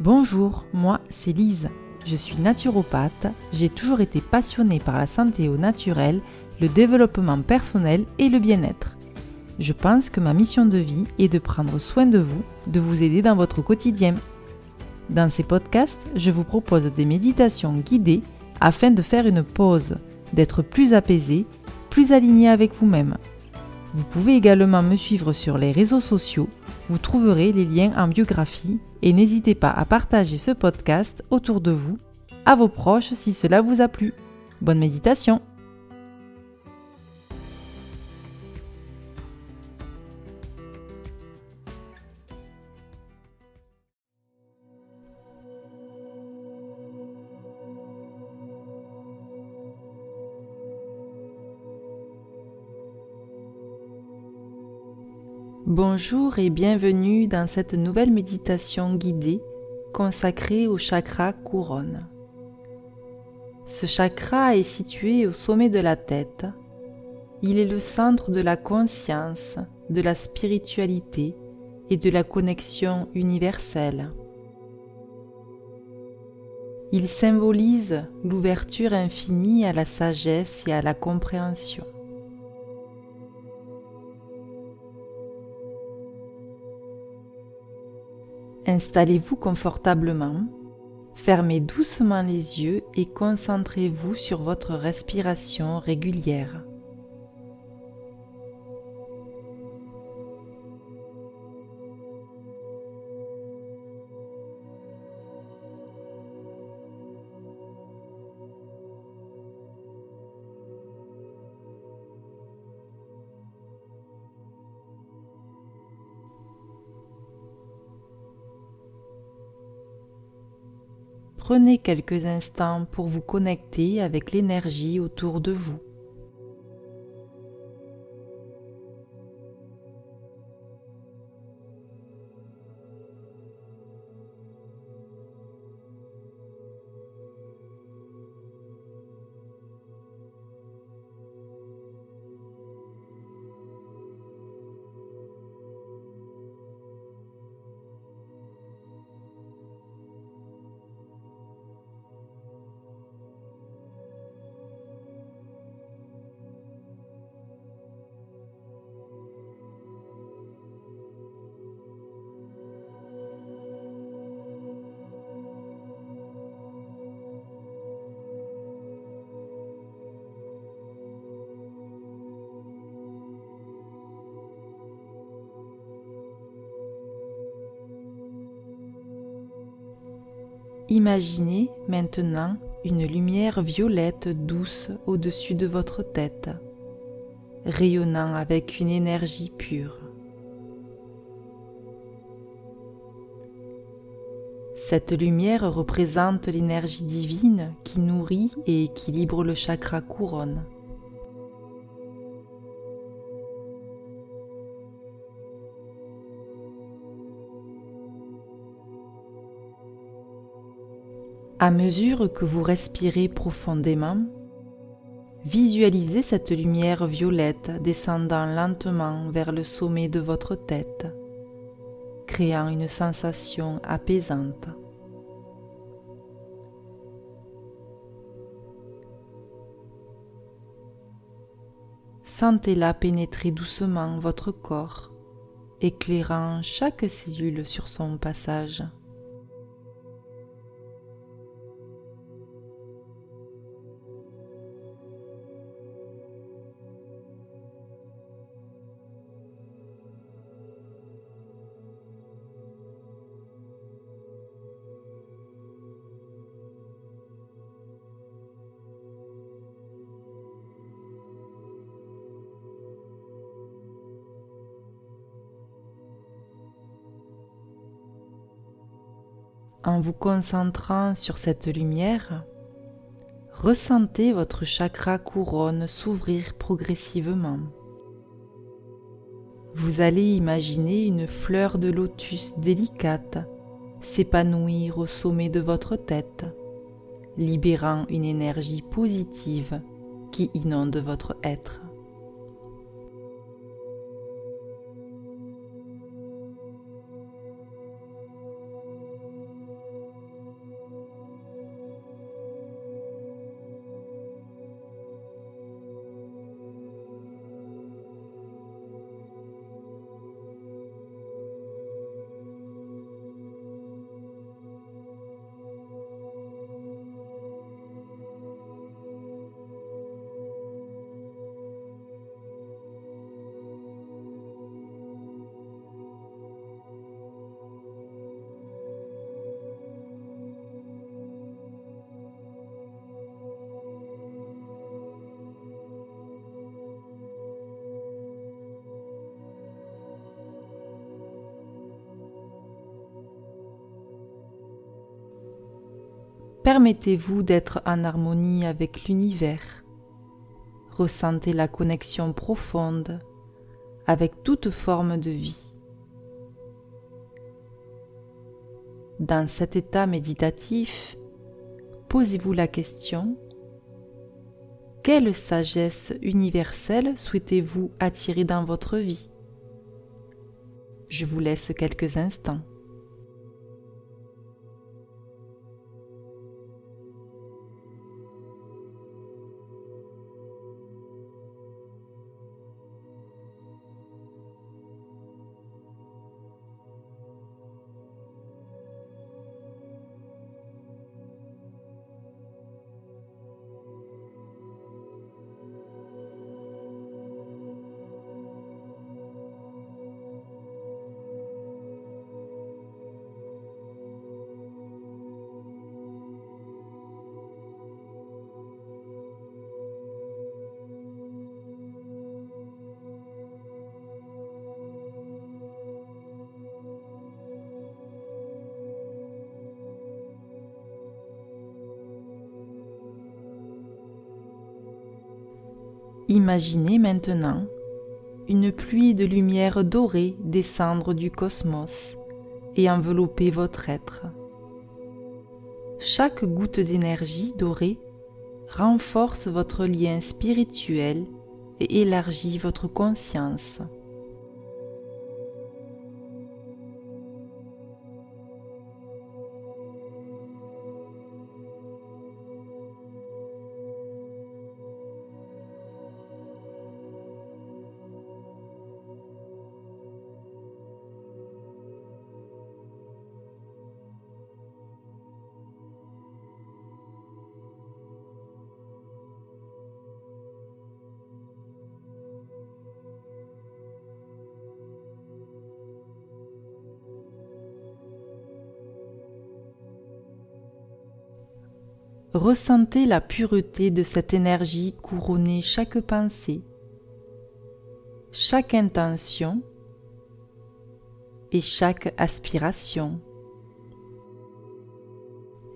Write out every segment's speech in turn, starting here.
Bonjour, moi c'est Lise. Je suis naturopathe, j'ai toujours été passionnée par la santé au naturel, le développement personnel et le bien-être. Je pense que ma mission de vie est de prendre soin de vous, de vous aider dans votre quotidien. Dans ces podcasts, je vous propose des méditations guidées afin de faire une pause, d'être plus apaisé, plus aligné avec vous-même. Vous pouvez également me suivre sur les réseaux sociaux, vous trouverez les liens en biographie et n'hésitez pas à partager ce podcast autour de vous, à vos proches si cela vous a plu. Bonne méditation Bonjour et bienvenue dans cette nouvelle méditation guidée consacrée au chakra couronne. Ce chakra est situé au sommet de la tête. Il est le centre de la conscience, de la spiritualité et de la connexion universelle. Il symbolise l'ouverture infinie à la sagesse et à la compréhension. Installez-vous confortablement, fermez doucement les yeux et concentrez-vous sur votre respiration régulière. Prenez quelques instants pour vous connecter avec l'énergie autour de vous. Imaginez maintenant une lumière violette douce au-dessus de votre tête, rayonnant avec une énergie pure. Cette lumière représente l'énergie divine qui nourrit et équilibre le chakra couronne. À mesure que vous respirez profondément, visualisez cette lumière violette descendant lentement vers le sommet de votre tête, créant une sensation apaisante. Sentez-la pénétrer doucement votre corps, éclairant chaque cellule sur son passage. En vous concentrant sur cette lumière, ressentez votre chakra couronne s'ouvrir progressivement. Vous allez imaginer une fleur de lotus délicate s'épanouir au sommet de votre tête, libérant une énergie positive qui inonde votre être. Permettez-vous d'être en harmonie avec l'univers. Ressentez la connexion profonde avec toute forme de vie. Dans cet état méditatif, posez-vous la question quelle sagesse universelle souhaitez-vous attirer dans votre vie? Je vous laisse quelques instants. Imaginez maintenant une pluie de lumière dorée descendre du cosmos et envelopper votre être. Chaque goutte d'énergie dorée renforce votre lien spirituel et élargit votre conscience. Ressentez la pureté de cette énergie couronner chaque pensée, chaque intention et chaque aspiration.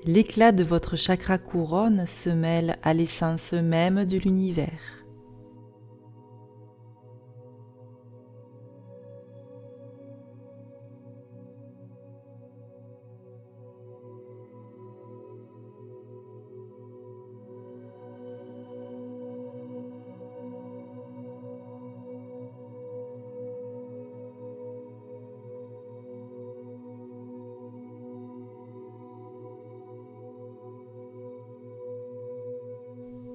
L'éclat de votre chakra couronne se mêle à l'essence même de l'univers.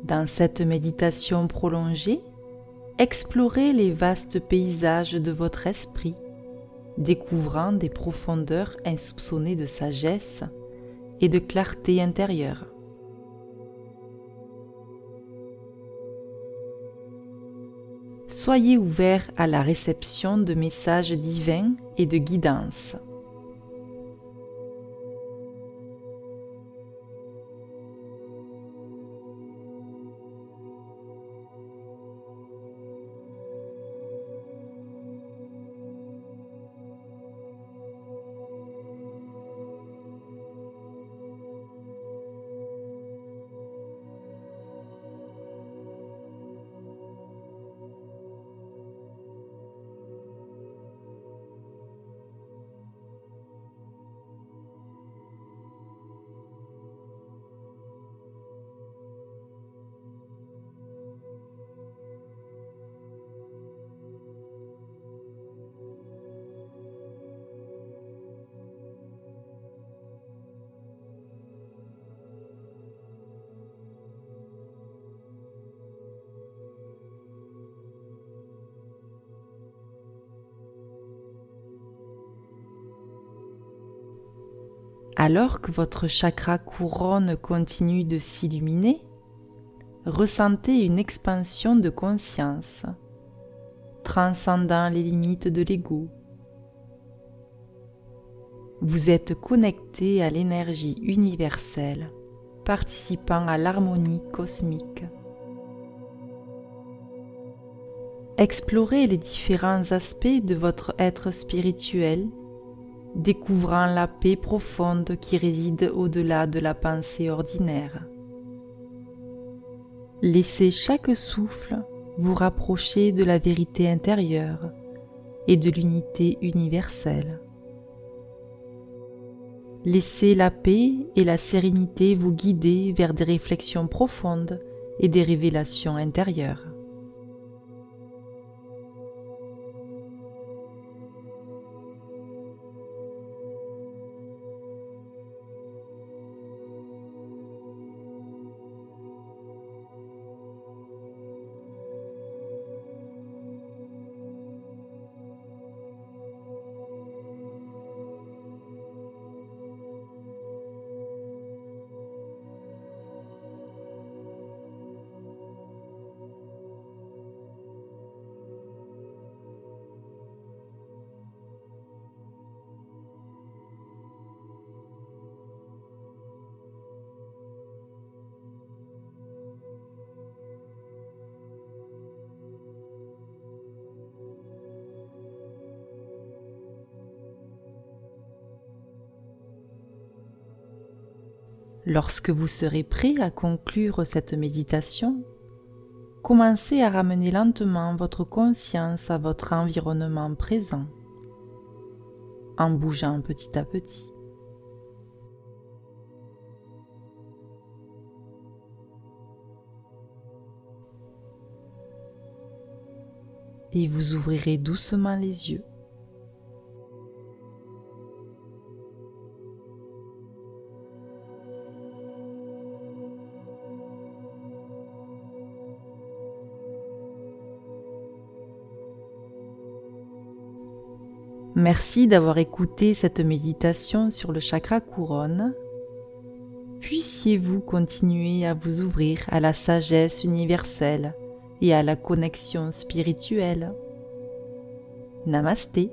Dans cette méditation prolongée, explorez les vastes paysages de votre esprit, découvrant des profondeurs insoupçonnées de sagesse et de clarté intérieure. Soyez ouvert à la réception de messages divins et de guidance. Alors que votre chakra couronne continue de s'illuminer, ressentez une expansion de conscience, transcendant les limites de l'ego. Vous êtes connecté à l'énergie universelle, participant à l'harmonie cosmique. Explorez les différents aspects de votre être spirituel découvrant la paix profonde qui réside au-delà de la pensée ordinaire. Laissez chaque souffle vous rapprocher de la vérité intérieure et de l'unité universelle. Laissez la paix et la sérénité vous guider vers des réflexions profondes et des révélations intérieures. Lorsque vous serez prêt à conclure cette méditation, commencez à ramener lentement votre conscience à votre environnement présent, en bougeant petit à petit. Et vous ouvrirez doucement les yeux. Merci d'avoir écouté cette méditation sur le chakra couronne. Puissiez-vous continuer à vous ouvrir à la sagesse universelle et à la connexion spirituelle. Namasté.